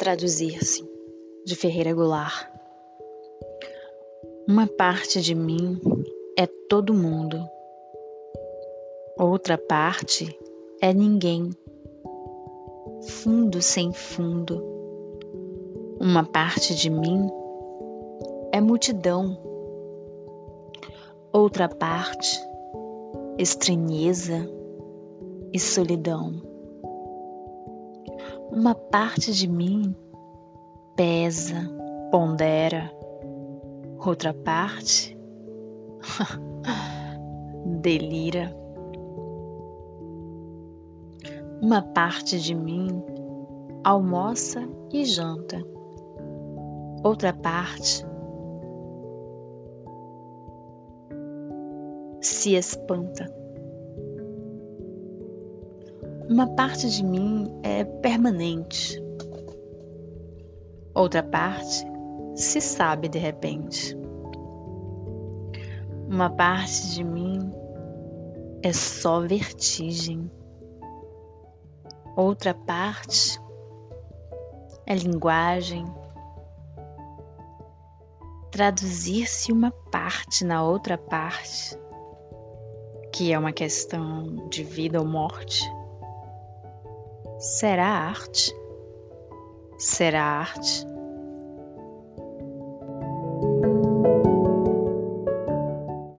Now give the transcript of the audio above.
Traduzir-se, de Ferreira Goulart. Uma parte de mim é todo mundo, outra parte é ninguém, fundo sem fundo. Uma parte de mim é multidão, outra parte, estranheza e solidão uma parte de mim pesa, pondera, outra parte delira. Uma parte de mim almoça e janta, outra parte se espanta. Uma parte de mim é permanente, outra parte se sabe de repente. Uma parte de mim é só vertigem, outra parte é linguagem. Traduzir-se uma parte na outra parte, que é uma questão de vida ou morte será arte? Será arte?